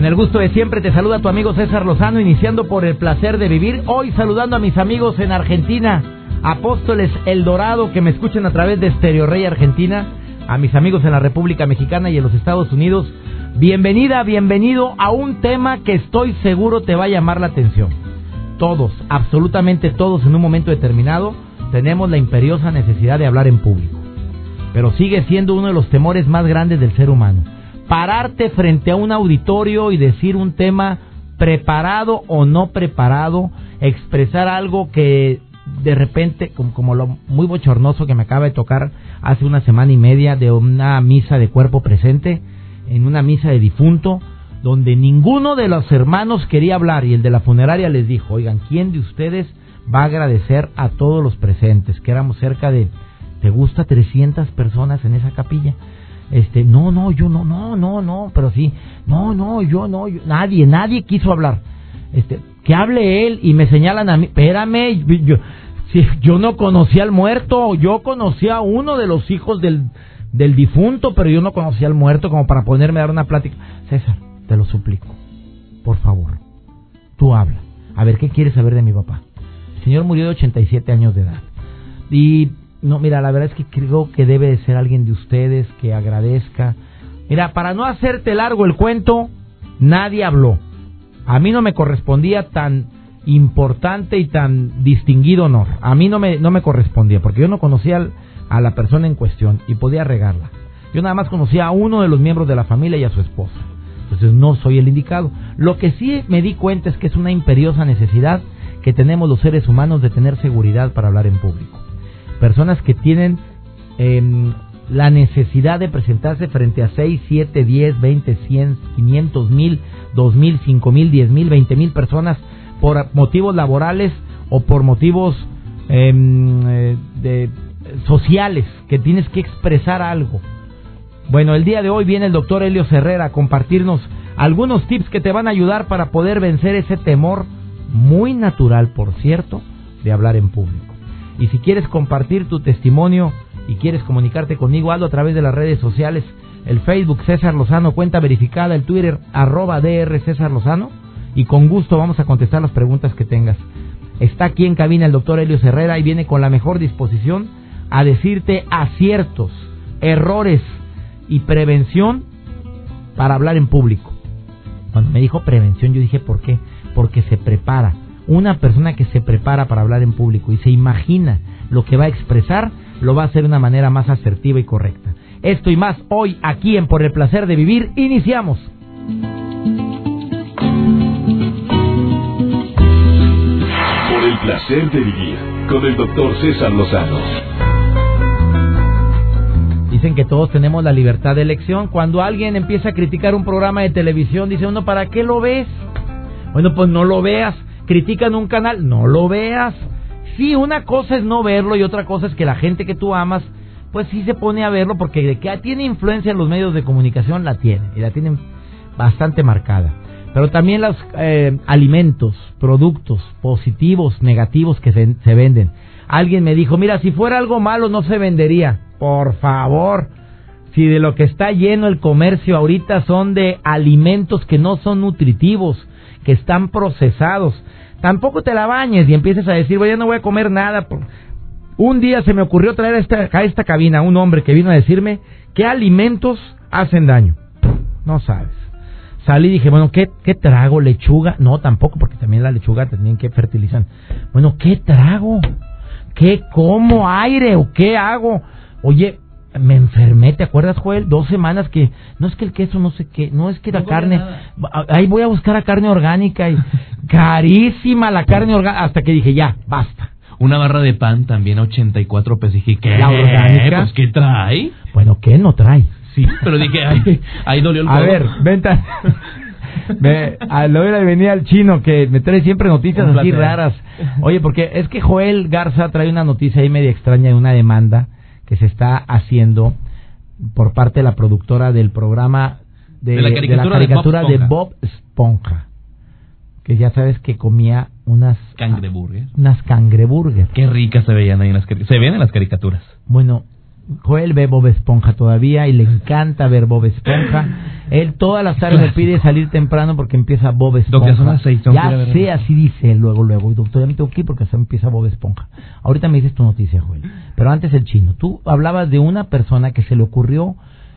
Con el gusto de siempre te saluda tu amigo César Lozano, iniciando por el placer de vivir. Hoy saludando a mis amigos en Argentina, Apóstoles El Dorado, que me escuchen a través de Stereo Rey Argentina, a mis amigos en la República Mexicana y en los Estados Unidos. Bienvenida, bienvenido a un tema que estoy seguro te va a llamar la atención. Todos, absolutamente todos en un momento determinado, tenemos la imperiosa necesidad de hablar en público. Pero sigue siendo uno de los temores más grandes del ser humano pararte frente a un auditorio y decir un tema preparado o no preparado, expresar algo que de repente, como, lo muy bochornoso que me acaba de tocar hace una semana y media de una misa de cuerpo presente, en una misa de difunto, donde ninguno de los hermanos quería hablar y el de la funeraria les dijo, oigan, ¿quién de ustedes va a agradecer a todos los presentes? Que éramos cerca de, ¿te gusta 300 personas en esa capilla? Este, no, no, yo no, no, no, no, pero sí, no, no, yo no, nadie, nadie quiso hablar. Este, que hable él y me señalan a mí, espérame, yo, si, yo no conocía al muerto, yo conocía a uno de los hijos del, del difunto, pero yo no conocía al muerto como para ponerme a dar una plática. César, te lo suplico, por favor, tú habla. A ver, ¿qué quieres saber de mi papá? El señor murió de 87 años de edad. Y no, mira, la verdad es que creo que debe de ser alguien de ustedes que agradezca. Mira, para no hacerte largo el cuento, nadie habló. A mí no me correspondía tan importante y tan distinguido honor. A mí no me, no me correspondía, porque yo no conocía a la persona en cuestión y podía regarla. Yo nada más conocía a uno de los miembros de la familia y a su esposa. Entonces no soy el indicado. Lo que sí me di cuenta es que es una imperiosa necesidad que tenemos los seres humanos de tener seguridad para hablar en público personas que tienen em, la necesidad de presentarse frente a 6, 7, 10, 20, 100, 500 mil, 2 mil, 5 mil, 10 mil, 20 mil personas por motivos laborales o por motivos em, eh, sociales, que tienes que expresar algo. Bueno, el día de hoy viene el doctor Helio Herrera a compartirnos algunos tips que te van a ayudar para poder vencer ese temor muy natural, por cierto, de hablar en público. Y si quieres compartir tu testimonio y quieres comunicarte conmigo, hazlo a través de las redes sociales. El Facebook César Lozano, cuenta verificada, el Twitter arroba DR César Lozano. Y con gusto vamos a contestar las preguntas que tengas. Está aquí en cabina el doctor Helio Herrera y viene con la mejor disposición a decirte aciertos, errores y prevención para hablar en público. Cuando me dijo prevención, yo dije, ¿por qué? Porque se prepara una persona que se prepara para hablar en público y se imagina lo que va a expresar, lo va a hacer de una manera más asertiva y correcta. Esto y más hoy aquí en Por el Placer de Vivir, iniciamos. Por el Placer de Vivir, con el doctor César Lozano. Dicen que todos tenemos la libertad de elección. Cuando alguien empieza a criticar un programa de televisión, dice uno, ¿para qué lo ves? Bueno, pues no lo veas critican un canal, no lo veas. Sí, una cosa es no verlo y otra cosa es que la gente que tú amas, pues sí se pone a verlo porque de que tiene influencia en los medios de comunicación, la tiene, y la tienen bastante marcada. Pero también los eh, alimentos, productos positivos, negativos que se, se venden. Alguien me dijo, mira, si fuera algo malo no se vendería. Por favor, si de lo que está lleno el comercio ahorita son de alimentos que no son nutritivos, que están procesados, tampoco te la bañes y empieces a decir, bueno, ya no voy a comer nada. Un día se me ocurrió traer a esta, a cabina un hombre que vino a decirme qué alimentos hacen daño. No sabes. Salí y dije, bueno, ¿qué, ¿qué trago? ¿Lechuga? No, tampoco, porque también la lechuga tenían que fertilizar. Bueno, ¿qué trago? ¿Qué como? ¿Aire o qué hago? Oye, me enfermé, ¿te acuerdas, Joel? Dos semanas que no es que el queso no sé qué, no es que la carne, ahí voy a buscar a carne orgánica y carísima la carne orgánica, hasta que dije, ya, basta. Una barra de pan también a 84 pesos. Dije, ¿qué? ¿La orgánica? Pues, ¿qué trae? Bueno, ¿qué no trae? Sí, pero dije, ahí, ahí dolió el A ver, venta. Ve, a lo hora de venir al chino que me trae siempre noticias así raras. Oye, porque es que Joel Garza trae una noticia ahí media extraña de una demanda que se está haciendo por parte de la productora del programa de, De la caricatura de caricatura Bob de Esponja. Bob Esponja. Que ya sabes que comía unas Cangreburger. unas cangreburgers. Qué ricas se veían ahí en las caricaturas. Se ven en las caricaturas. Bueno, Joel ve Bob Esponja todavía y le encanta ver Bob Esponja. Él todas las tardes me pide salir temprano porque empieza Bob Esponja. Doctor, seis, ya sé, así dice él luego, luego. Y doctor, ya me tengo que ir porque hasta empieza Bob Esponja. Ahorita me dices tu noticia, Joel. Pero antes el chino. Tú hablabas de una persona que se le ocurrió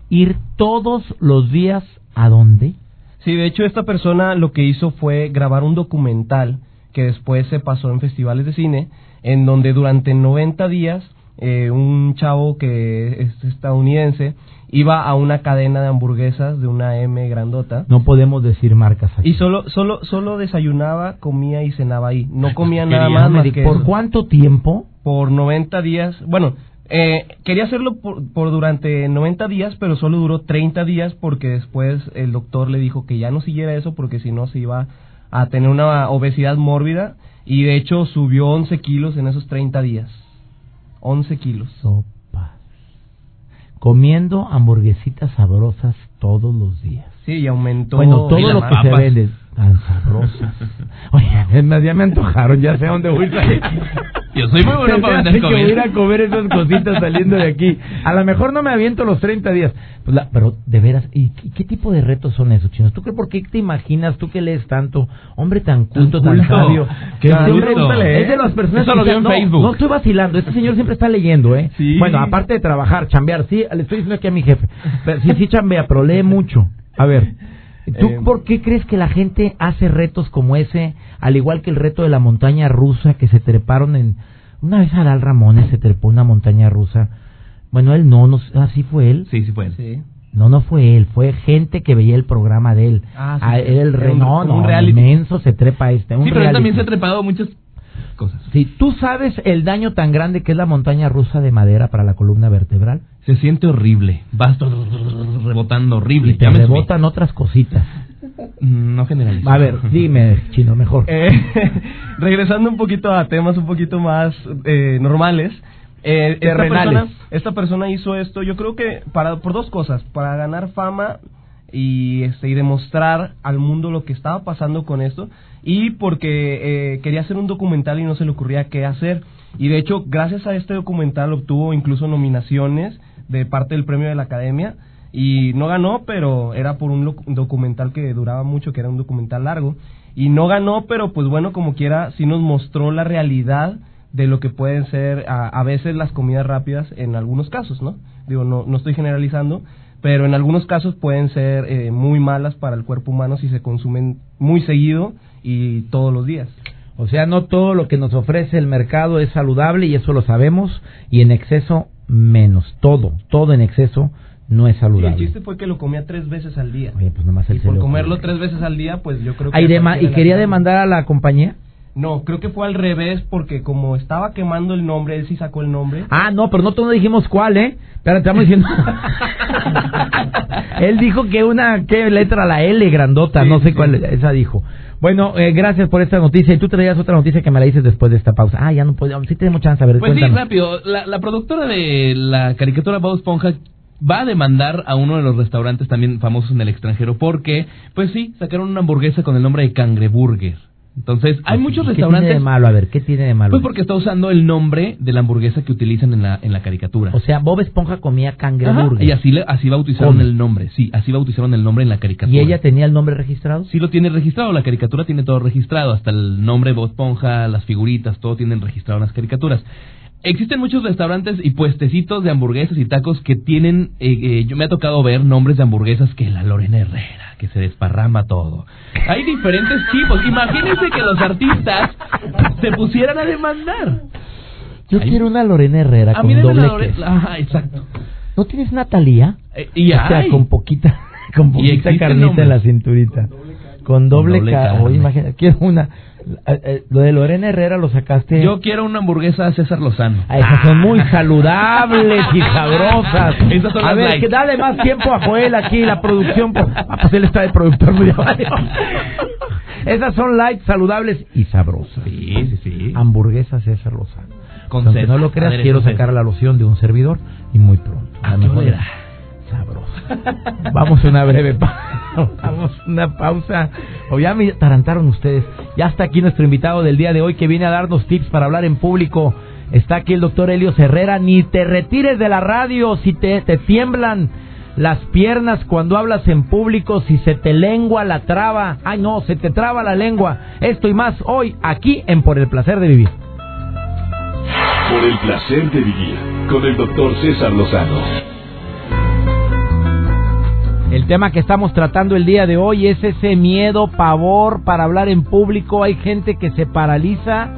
ir todos los días a dónde? Sí, de hecho esta persona lo que hizo fue grabar un documental que después se pasó en festivales de cine, en donde durante 90 días eh, un chavo que es estadounidense iba a una cadena de hamburguesas de una M grandota No podemos decir marcas aquí. y solo solo solo desayunaba, comía y cenaba ahí. No comía Quería, nada más, más que ¿Por eso. cuánto tiempo? por 90 días. Bueno, eh, quería hacerlo por, por durante 90 días, pero solo duró 30 días porque después el doctor le dijo que ya no siguiera eso porque si no se iba a tener una obesidad mórbida y de hecho subió 11 kilos en esos 30 días. 11 kilos. Sopas. Comiendo hamburguesitas sabrosas todos los días. Sí, y aumentó. Bueno, todo lo que se papas. vende tan sabrosas. Oye, ya me antojaron, ya sé dónde voy a ir. Yo soy muy bueno para vender que voy a ir a comer esas cositas saliendo de aquí. A lo mejor no me aviento los 30 días. Pues la- pero de veras, ¿y, qué tipo de retos son esos, chinos? ¿Tú qué, por qué te imaginas, tú que lees tanto, hombre tan culto, tan, culto. sabio? Qué culto. hombre Es de las personas Eso que lo en no, Facebook. No estoy vacilando, este señor siempre está leyendo, ¿eh? Sí. Bueno, aparte de trabajar, chambear, sí, le estoy diciendo aquí a mi jefe. Pero sí, sí chambea, pero lee mucho. A ver, ¿tú Eh, por qué crees que la gente hace retos como ese, al igual que el reto de la montaña rusa que se treparon en... Una vez Adal Ramones se trepó una montaña rusa. Bueno, él no, no, así fue él. Sí, sí fue él. Sí. No, no fue él, fue gente que veía el programa de él. Ah, sí, Ah, el Era re, un- no, un no, reality. inmenso se trepa este. un Sí, pero él también se ha trepado muchas cosas. Sí, ¿tú sabes el daño tan grande que es la montaña rusa de madera para la columna vertebral? Se siente horrible. Vas rebotando horrible. Y te subí. rebotan otras cositas. Mm, No generalizo. A ver, dime, chino, mejor. Eh, regresando un poquito a temas un poquito más eh, normales. eh, esta, persona, esta persona hizo esto, yo creo que para por dos cosas, para ganar fama y este y demostrar al mundo lo que estaba pasando con esto y porque eh, quería hacer un documental y no se le ocurría qué hacer y de hecho gracias a este documental obtuvo incluso nominaciones de parte del premio de la academia y no ganó pero era por un, documental que duraba mucho que era un documental largo y no ganó pero pues bueno como quiera sí nos mostró la realidad de lo que pueden ser a, a veces las comidas rápidas en algunos casos, ¿no? Digo, no, no estoy generalizando, pero en algunos casos pueden ser eh, muy malas para el cuerpo humano si se consumen muy seguido y todos los días. O sea, no todo lo que nos ofrece el mercado es saludable y eso lo sabemos y en exceso menos. Todo, todo en exceso no es Sí, el saludable. chiste fue que lo comía tres veces al día. Oye, pues nomás Y por comerlo tres veces al día, pues yo creo que... Ah, y, a dema- y quería demandar a la compañía. No, creo que fue al revés porque como estaba quemando el nombre, él sí sacó el nombre. Ah, no, pero no todos dijimos cuál, ¿eh? Pero estamos diciendo. Él dijo que una, ¿qué letra? La L grandota, Sí, no sé sí. cuál, esa dijo. Bueno, eh, gracias por esta noticia. Y tú traías otra noticia que me la dices después de esta pausa. Ah, ya no puedo, sí tenemos chance, a ver, Pues sí, rápido. La, la productora de la caricatura Bob Esponja va a demandar a uno de los restaurantes también famosos en el extranjero porque, pues sí, sacaron una hamburguesa con el nombre de Cangreburger. Entonces, hay muchos ¿Qué restaurantes... tiene de malo? A ver, ¿qué tiene de malo? Pues porque está usando el nombre de la hamburguesa que utilizan en la, en la caricatura. O sea, Bob Esponja comía cangreburger. y así, le- así bautizaron el nombre, sí, así bautizaron el nombre en la caricatura. ¿Y ella tenía el nombre registrado? Sí lo tiene registrado, la caricatura tiene todo registrado, hasta el nombre Bob Esponja, las figuritas, todo tienen registrado en las caricaturas. Existen muchos restaurantes y puestecitos de hamburguesas y tacos que tienen, eh, eh, yo me ha tocado ver nombres de hamburguesas que la Lorena Herrera, que se desparrama todo. Hay diferentes tipos, imagínense que los artistas se pusieran a demandar. Yo Ay. quiero una Lorena Herrera A con doble la Lorena, queso. ajá, exacto. ¿No tienes Natalia? Eh, y o sea, hay. con poquita, con poquita carnita en la cinturita. Con doble, doble ca- carne. Oye, imagina, quiero una. lo de Lorena Herrera lo sacaste. Yo quiero una hamburguesa César Lozano. Ah, esas son muy saludables y sabrosas. Esas son a ver, que dale más tiempo a Joel aquí, la producción. pues, Ah, pues él está de productor. valió. Esas son light, saludables y sabrosas. Sí, sí, sí. Hamburguesas César Lozano. Con Aunque no lo creas, quiero sacar la loción de un servidor y muy pronto. Ah, La qué mejor sabrosa. Vamos a una breve pausa. Vamos una pausa. O ya me tarantaron ustedes. Ya está aquí nuestro invitado del día de hoy que viene a darnos tips para hablar en público. Está aquí el doctor Helios Herrera. Ni te retires de la radio si te, te tiemblan las piernas cuando hablas en público, si se te lengua la traba. Ay, no, se te traba la lengua. Esto y más hoy aquí en Por el Placer de Vivir. Por el placer de vivir con el doctor César Lozano. El tema que estamos tratando el día de hoy es ese miedo, pavor para hablar en público. Hay gente que se paraliza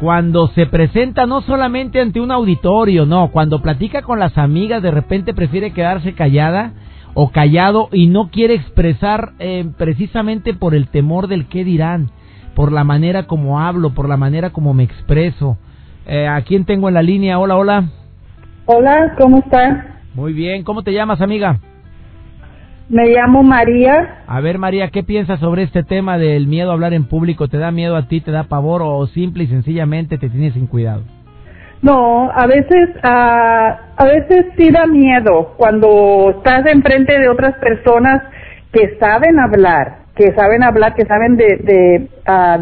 cuando se presenta no solamente ante un auditorio, no, cuando platica con las amigas de repente prefiere quedarse callada o callado y no quiere expresar eh, precisamente por el temor del qué dirán, por la manera como hablo, por la manera como me expreso. Eh, ¿A quién tengo en la línea? Hola, hola. Hola, ¿cómo está? Muy bien, ¿cómo te llamas, amiga? Me llamo María. A ver, María, ¿qué piensas sobre este tema del miedo a hablar en público? ¿Te da miedo a ti, te da pavor o simple y sencillamente te tienes sin cuidado? No, a veces, ah, a veces sí da miedo cuando estás enfrente de otras personas que saben hablar, que saben hablar, que saben de, de,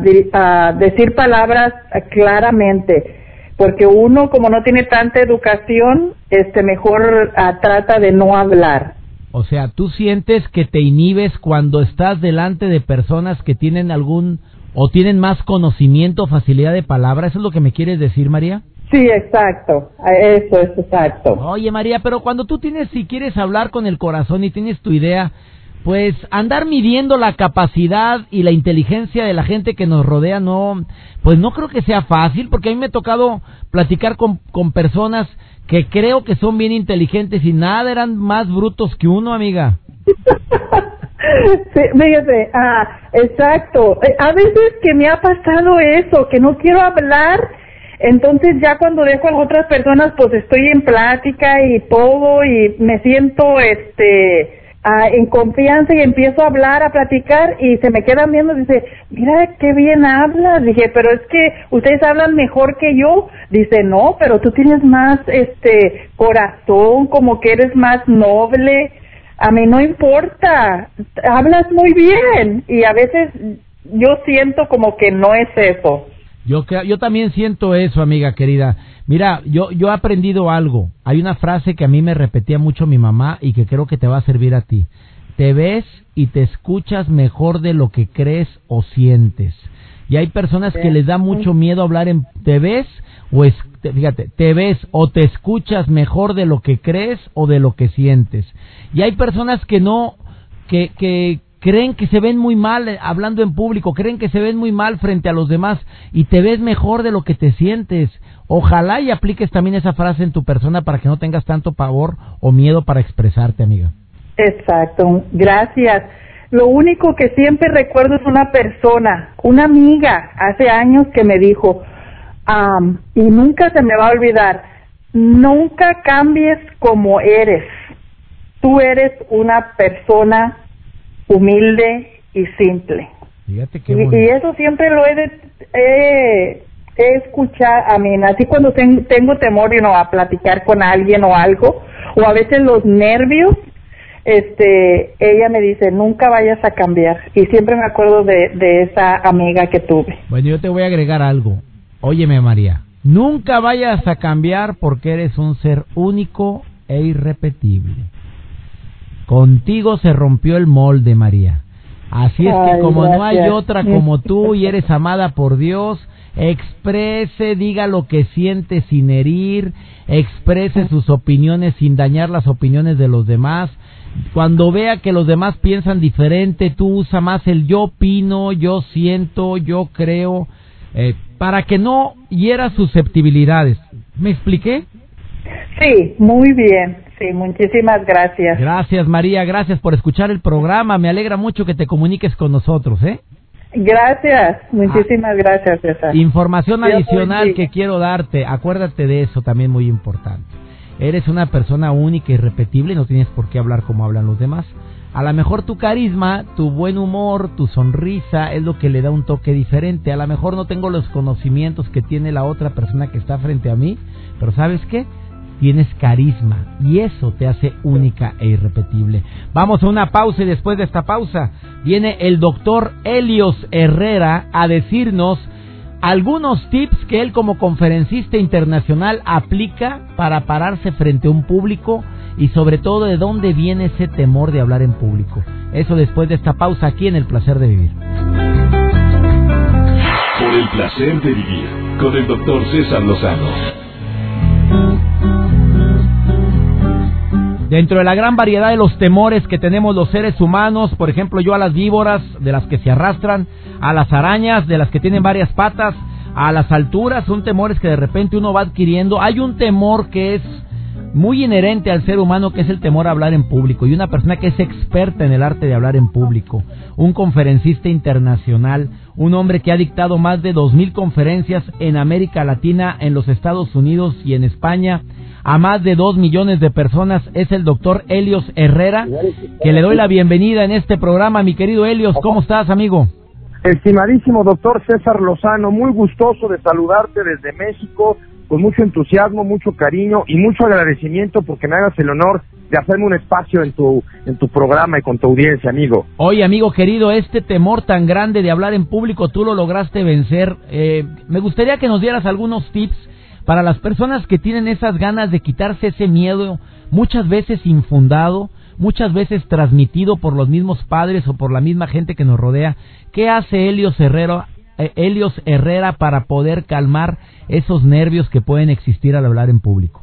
de- ah, decir palabras claramente. Porque uno, como no tiene tanta educación, este, mejor trata de no hablar. O sea, ¿tú sientes que te inhibes cuando estás delante de personas que tienen algún o tienen más conocimiento o facilidad de palabra? ¿Eso es lo que me quieres decir, María? Sí, exacto. Eso es exacto. Oye, María, pero cuando tú tienes, si quieres hablar con el corazón y tienes tu idea, pues andar midiendo la capacidad y la inteligencia de la gente que nos rodea, no, pues no creo que sea fácil, porque a mí me ha tocado platicar con, con personas que creo que son bien inteligentes y nada eran más brutos que uno, amiga. Sí, fíjate, ah, exacto. Eh, A veces que me ha pasado eso, que no quiero hablar, entonces ya cuando dejo a las otras personas, pues estoy en plática y todo y me siento, este, ah, en confianza y empiezo a hablar, a platicar y se me quedan viendo dice, mira qué bien hablas. Dije, pero es que ustedes hablan mejor que yo. Dice, no, pero tú tienes más, este, corazón, como que eres más noble. A mí no importa, hablas muy bien y a veces yo siento como que no es eso. Yo, yo también siento eso, amiga querida. Mira, yo, yo he aprendido algo. Hay una frase que a mí me repetía mucho mi mamá y que creo que te va a servir a ti. Te ves y te escuchas mejor de lo que crees o sientes. Y hay personas que les da mucho miedo hablar en... ¿Te ves o es, te- fíjate, te ves o te escuchas mejor de lo que crees o de lo que sientes? Y hay personas que no, que, que creen que se ven muy mal eh, hablando en público, creen que se ven muy mal frente a los demás y te ves mejor de lo que te sientes. Ojalá y apliques también esa frase en tu persona para que no tengas tanto pavor o miedo para expresarte, amiga. Exacto, gracias. Lo único que siempre recuerdo es una persona, una amiga, hace años que me dijo, am, y nunca se me va a olvidar, nunca cambies como eres. Tú eres una persona humilde y simple. Fíjate qué Y, eso siempre lo he, de- he, he escuchado, a mí, así cuando ten- tengo temor you know, a platicar con alguien o algo, o a veces los nervios, este, ella me dice, nunca vayas a cambiar. Y siempre me acuerdo de, de esa amiga que tuve. Bueno, yo te voy a agregar algo. Óyeme, María. Nunca vayas a cambiar porque eres un ser único e irrepetible. Contigo se rompió el molde, María. Así es que Ay, como no hay otra como tú y eres amada por Dios, exprese, diga lo que siente sin herir, exprese sus opiniones sin dañar las opiniones de los demás. Cuando vea que los demás piensan diferente, tú usa más el yo opino, yo siento, yo creo, eh, para que no hiera susceptibilidades. ¿Me expliqué? Sí, muy bien. Sí, muchísimas gracias. Gracias, María. Gracias por escuchar el programa. Me alegra mucho que te comuniques con nosotros, ¿eh? Gracias, muchísimas gracias, César. Información Dios adicional que quiero darte. Acuérdate de eso también muy importante. Eres una persona única y repetible, no tienes por qué hablar como hablan los demás. A lo mejor tu carisma, tu buen humor, tu sonrisa es lo que le da un toque diferente. A lo mejor no tengo los conocimientos que tiene la otra persona que está frente a mí, pero ¿sabes qué? Tienes carisma y eso te hace única e irrepetible. Vamos a una pausa y después de esta pausa viene el doctor Helios Herrera a decirnos algunos tips que él como conferencista internacional aplica para pararse frente a un público y sobre todo de dónde viene ese temor de hablar en público. Eso después de esta pausa aquí en El Placer de Vivir. Por el placer de vivir con el doctor César Lozano. Dentro de la gran variedad de los temores que tenemos los seres humanos, por ejemplo yo a las víboras, de las que se arrastran, a las arañas, de las que tienen varias patas, a las alturas, son temores que de repente uno va adquiriendo. Hay un temor que es muy inherente al ser humano, que es el temor a hablar en público. Y una persona que es experta en el arte de hablar en público, un conferencista internacional, un hombre que ha dictado más de dos mil conferencias en América Latina, en los Estados Unidos y en España, a más de dos millones de personas, es el doctor Helios Herrera, que le doy la bienvenida en este programa. Mi querido Helios, ¿cómo estás, amigo? Estimadísimo doctor César Lozano, muy gustoso de saludarte desde México, con mucho entusiasmo, mucho cariño y mucho agradecimiento porque me hagas el honor de hacerme un espacio en tu, en tu programa y con tu audiencia, amigo. Oye, amigo querido, este temor tan grande de hablar en público, tú lo lograste vencer. Eh, me gustaría que nos dieras algunos tips para las personas que tienen esas ganas de quitarse ese miedo, muchas veces infundado, muchas veces transmitido por los mismos padres o por la misma gente que nos rodea. ¿Qué hace Helios Herrera, eh, Helios Herrera para poder calmar esos nervios que pueden existir al hablar en público?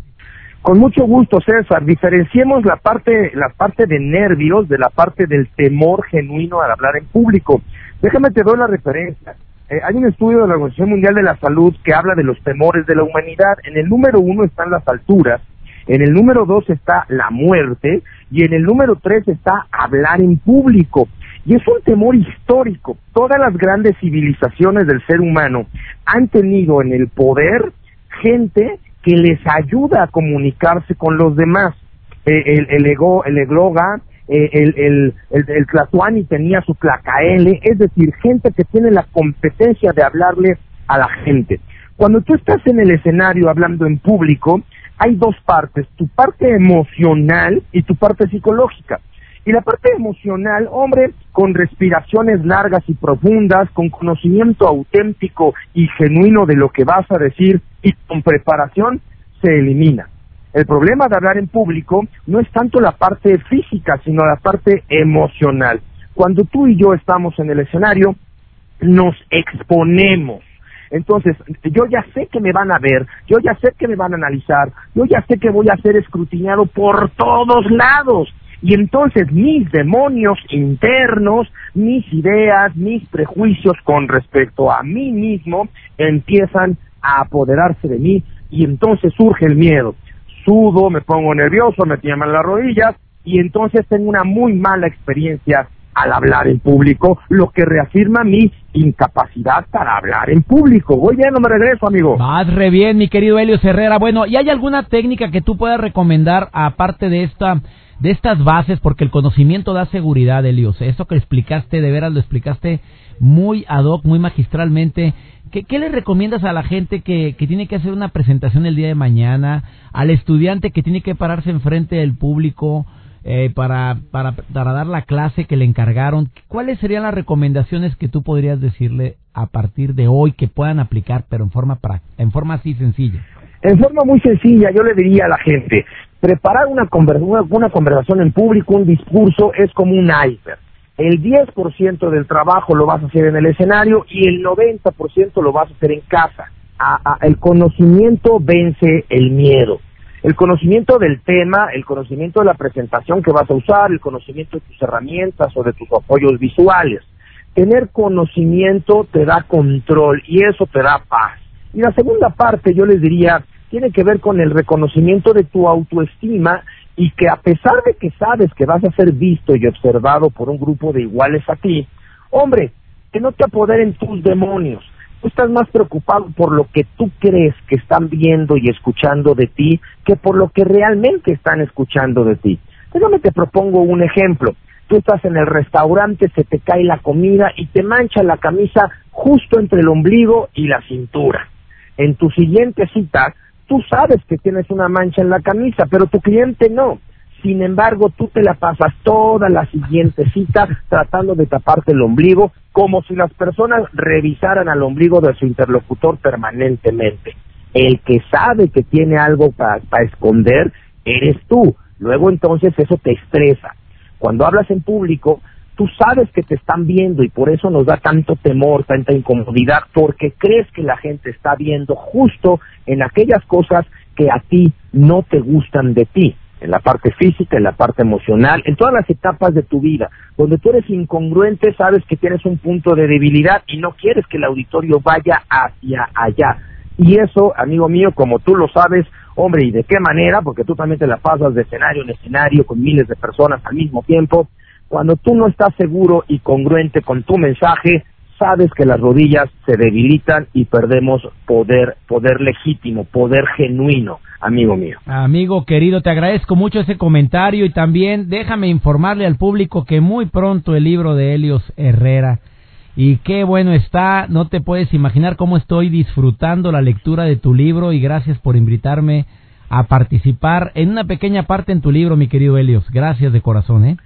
Con mucho gusto, César. Diferenciemos la parte, la parte de nervios de la parte del temor genuino al hablar en público. Déjame te doy la referencia. Eh, hay un estudio de la Organización Mundial de la Salud que habla de los temores de la humanidad. En el número uno están las alturas, en el número dos está la muerte y en el número tres está hablar en público. Y es un temor histórico. Todas las grandes civilizaciones del ser humano han tenido en el poder gente que les ayuda a comunicarse con los demás. Eh, el, el, ego, el egloga, eh, el, el, el, Tlatuani tenía su Tlacaele, es decir, gente que tiene la competencia de hablarle a la gente. Cuando tú estás en el escenario hablando en público, hay dos partes, tu parte emocional y tu parte psicológica. Y la parte emocional, hombre, con respiraciones largas y profundas, con conocimiento auténtico y genuino de lo que vas a decir y con preparación, se elimina. El problema de hablar en público no es tanto la parte física, sino la parte emocional. Cuando tú y yo estamos en el escenario, nos exponemos. Entonces, yo ya sé que me van a ver, yo ya sé que me van a analizar, yo ya sé que voy a ser escrutinado por todos lados. Y entonces mis demonios internos, mis ideas, mis prejuicios con respecto a mí mismo empiezan a apoderarse de mí y entonces surge el miedo. Me pongo nervioso, me tiemblan las rodillas y entonces tengo una muy mala experiencia al hablar en público, lo que reafirma mi incapacidad para hablar en público. Voy bien, no me regreso, amigo. Vas re bien, mi querido Helios Herrera. Bueno, ¿y hay alguna técnica que tú puedas recomendar aparte de esta de estas bases? Porque el conocimiento da seguridad, Helios. Eso que explicaste, de veras lo explicaste muy ad hoc, muy magistralmente. ¿Qué, qué le recomiendas a la gente que, que tiene que hacer una presentación el día de mañana? Al estudiante que tiene que pararse enfrente del público eh, para, para, para dar la clase que le encargaron. ¿Cuáles serían las recomendaciones que tú podrías decirle a partir de hoy que puedan aplicar, pero en forma, pra- en forma así sencilla? En forma muy sencilla, yo le diría a la gente, preparar una, una, conversación en público, un discurso, es como un iceberg. El 10% del trabajo lo vas a hacer en el escenario y el 90% lo vas a hacer en casa. A- el conocimiento vence el miedo. El conocimiento del tema, el conocimiento de la presentación que vas a usar, el conocimiento de tus herramientas o de tus apoyos visuales. Tener conocimiento te da control y eso te da paz. Y la segunda parte yo les diría, tiene que ver con el reconocimiento de tu autoestima y que a pesar de que sabes que vas a ser visto y observado por un grupo de iguales a ti, hombre, que no te apoderen tus demonios. Tú estás más preocupado por lo que tú crees que están viendo y escuchando de ti que por lo que realmente están escuchando de ti. Déjame te propongo un ejemplo. Tú estás en el restaurante, se te cae la comida y te mancha la camisa justo entre el ombligo y la cintura. En tu siguiente cita, tú sabes que tienes una mancha en la camisa, pero tu cliente no. Sin embargo, tú te la pasas toda la siguiente cita tratando de taparte el ombligo, como si las personas revisaran al ombligo de su interlocutor permanentemente. El que sabe que tiene algo para esconder eres tú. Luego entonces eso te estresa. Cuando hablas en público, tú sabes que te están viendo y por eso nos da tanto temor, tanta incomodidad, porque crees que la gente está viendo justo en aquellas cosas que a ti no te gustan de ti en la parte física, en la parte emocional, en todas las etapas de tu vida. Donde tú eres incongruente, sabes que tienes un punto de debilidad y no quieres que el auditorio vaya hacia allá. Y eso, amigo mío, como tú lo sabes, hombre, ¿y de qué manera? Porque tú también te la pasas de escenario en escenario con miles de personas al mismo tiempo. Cuando tú no estás seguro y congruente con tu mensaje, sabes que las rodillas se debilitan y perdemos poder, poder legítimo, poder genuino amigo mío. Amigo querido, te agradezco mucho ese comentario y también déjame informarle al público que muy pronto el libro de Helios Herrera y qué bueno está, no te puedes imaginar cómo estoy disfrutando la lectura de tu libro y gracias por invitarme a participar en una pequeña parte en tu libro, mi querido Helios. Gracias de corazón, ¿eh?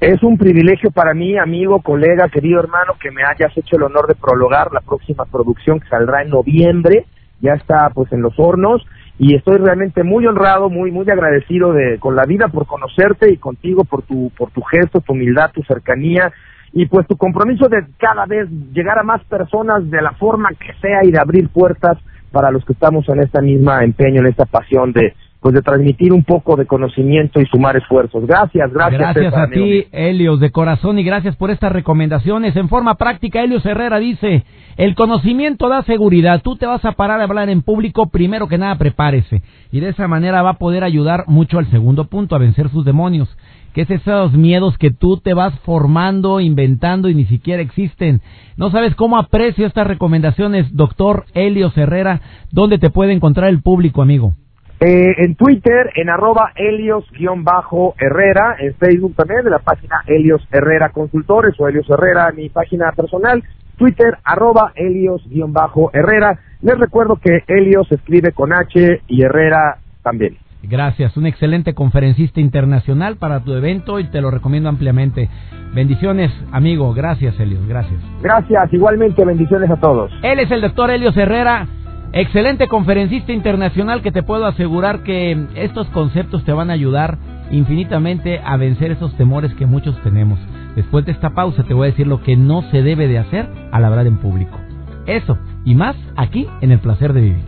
Es un privilegio para mí, amigo, colega, querido hermano, que me hayas hecho el honor de prologar la próxima producción que saldrá en noviembre. Ya está pues en los hornos y estoy realmente muy honrado, muy muy agradecido de con la vida por conocerte y contigo por tu por tu gesto, tu humildad, tu cercanía y pues tu compromiso de cada vez llegar a más personas de la forma que sea y de abrir puertas para los que estamos en esta misma empeño, en esta pasión de pues de transmitir un poco de conocimiento y sumar esfuerzos. Gracias, gracias. Gracias a ti, Helios, de corazón, y gracias por estas recomendaciones. En forma práctica, Helios Herrera dice, el conocimiento da seguridad. Tú te vas a parar a hablar en público, primero que nada prepárese. Y de esa manera va a poder ayudar mucho al segundo punto, a vencer sus demonios. Que es esos miedos que tú te vas formando, inventando y ni siquiera existen. No sabes cómo aprecio estas recomendaciones, doctor Helios Herrera. ¿Dónde te puede encontrar el público, amigo? Eh, en Twitter, en arroba Helios-Herrera, en Facebook también, de la página Helios Herrera Consultores o Helios Herrera, mi página personal, Twitter, arroba Helios-Herrera. Les recuerdo que Helios escribe con H y Herrera también. Gracias, un excelente conferencista internacional para tu evento y te lo recomiendo ampliamente. Bendiciones, amigo. Gracias, Helios. Gracias. Gracias, igualmente bendiciones a todos. Él es el doctor Helios Herrera. Excelente conferencista internacional que te puedo asegurar que estos conceptos te van a ayudar infinitamente a vencer esos temores que muchos tenemos. Después de esta pausa te voy a decir lo que no se debe de hacer al hablar en público. Eso y más aquí en el placer de vivir.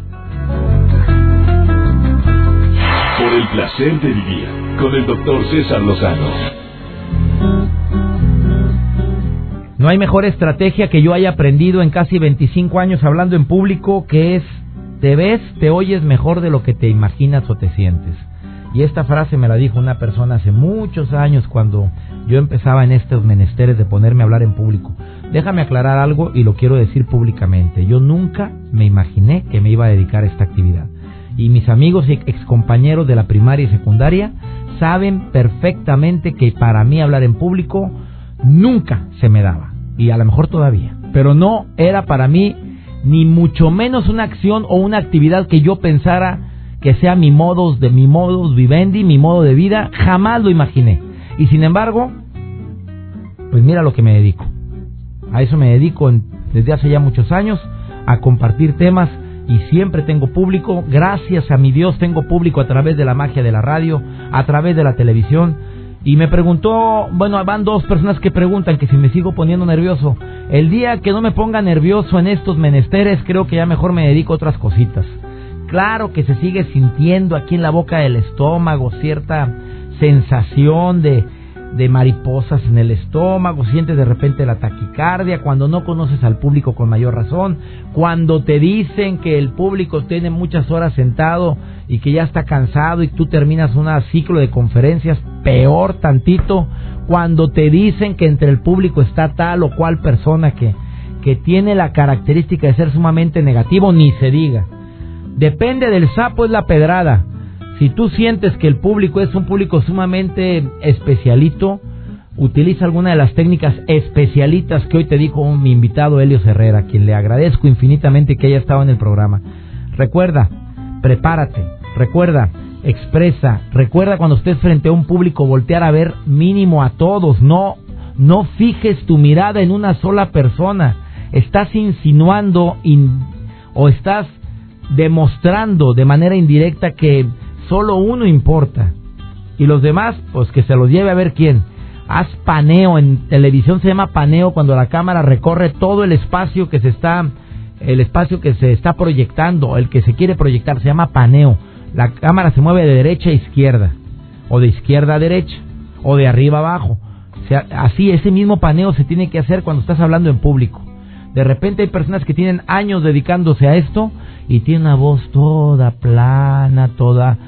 Por el placer de vivir con el doctor César Lozano. No hay mejor estrategia que yo haya aprendido en casi 25 años hablando en público que es te ves, te oyes mejor de lo que te imaginas o te sientes. Y esta frase me la dijo una persona hace muchos años cuando yo empezaba en estos menesteres de ponerme a hablar en público. Déjame aclarar algo y lo quiero decir públicamente. Yo nunca me imaginé que me iba a dedicar a esta actividad. Y mis amigos y excompañeros de la primaria y secundaria saben perfectamente que para mí hablar en público nunca se me daba y a lo mejor todavía, pero no era para mí ni mucho menos una acción o una actividad que yo pensara que sea mi modus de mi modus vivendi, mi modo de vida, jamás lo imaginé. Y sin embargo, pues mira lo que me dedico. A eso me dedico desde hace ya muchos años, a compartir temas y siempre tengo público. Gracias a mi Dios tengo público a través de la magia de la radio, a través de la televisión y me preguntó, bueno, van dos personas que preguntan que si me sigo poniendo nervioso. El día que no me ponga nervioso en estos menesteres, creo que ya mejor me dedico a otras cositas. Claro que se sigue sintiendo aquí en la boca del estómago cierta sensación de, de mariposas en el estómago, sientes de repente la taquicardia, cuando no conoces al público con mayor razón, cuando te dicen que el público tiene muchas horas sentado y que ya está cansado y tú terminas un ciclo de conferencias, peor tantito, cuando te dicen que entre el público está tal o cual persona que, que tiene la característica de ser sumamente negativo, ni se diga. Depende del sapo es la pedrada. Si tú sientes que el público es un público sumamente especialito, utiliza alguna de las técnicas especialitas que hoy te dijo mi invitado Helio Herrera, quien le agradezco infinitamente que haya estado en el programa. Recuerda, prepárate, recuerda, expresa, recuerda cuando estés frente a un público voltear a ver mínimo a todos, no no fijes tu mirada en una sola persona. Estás insinuando o estás demostrando de manera indirecta que solo uno importa. Y los demás, pues que se los lleve a ver quién. Haz paneo, en televisión se llama paneo cuando la cámara recorre todo el espacio que se está, el espacio que se está proyectando, el que se quiere proyectar, se llama paneo. La cámara se mueve de derecha a izquierda, o de izquierda a derecha, o de arriba a abajo. O sea, así, ese mismo paneo se tiene que hacer cuando estás hablando en público. De repente hay personas que tienen años dedicándose a esto y tienen una voz toda plana, toda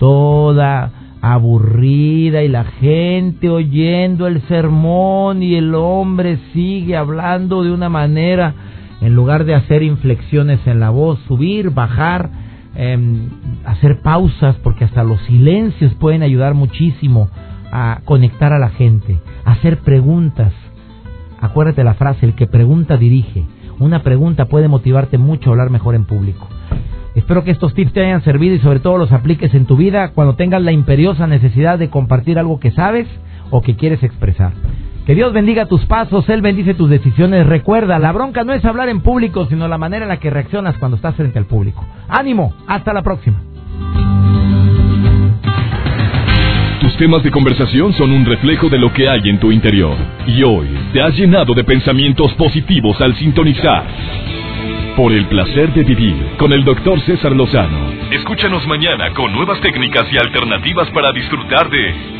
toda aburrida y la gente oyendo el sermón y el hombre sigue hablando de una manera en lugar de hacer inflexiones en la voz, subir, bajar, em, hacer pausas, porque hasta los silencios pueden ayudar muchísimo a conectar a la gente, hacer preguntas. Acuérdate la frase, el que pregunta dirige. Una pregunta puede motivarte mucho a hablar mejor en público. Espero que estos tips te hayan servido y sobre todo los apliques en tu vida cuando tengas la imperiosa necesidad de compartir algo que sabes o que quieres expresar. Que Dios bendiga tus pasos, Él bendice tus decisiones. Recuerda, la bronca no es hablar en público, sino la manera en la que reaccionas cuando estás frente al público. Ánimo, hasta la próxima. Tus temas de conversación son un reflejo de lo que hay en tu interior. Y hoy te has llenado de pensamientos positivos al sintonizar por el placer de vivir con el doctor César Lozano. Escúchanos mañana con nuevas técnicas y alternativas para disfrutar de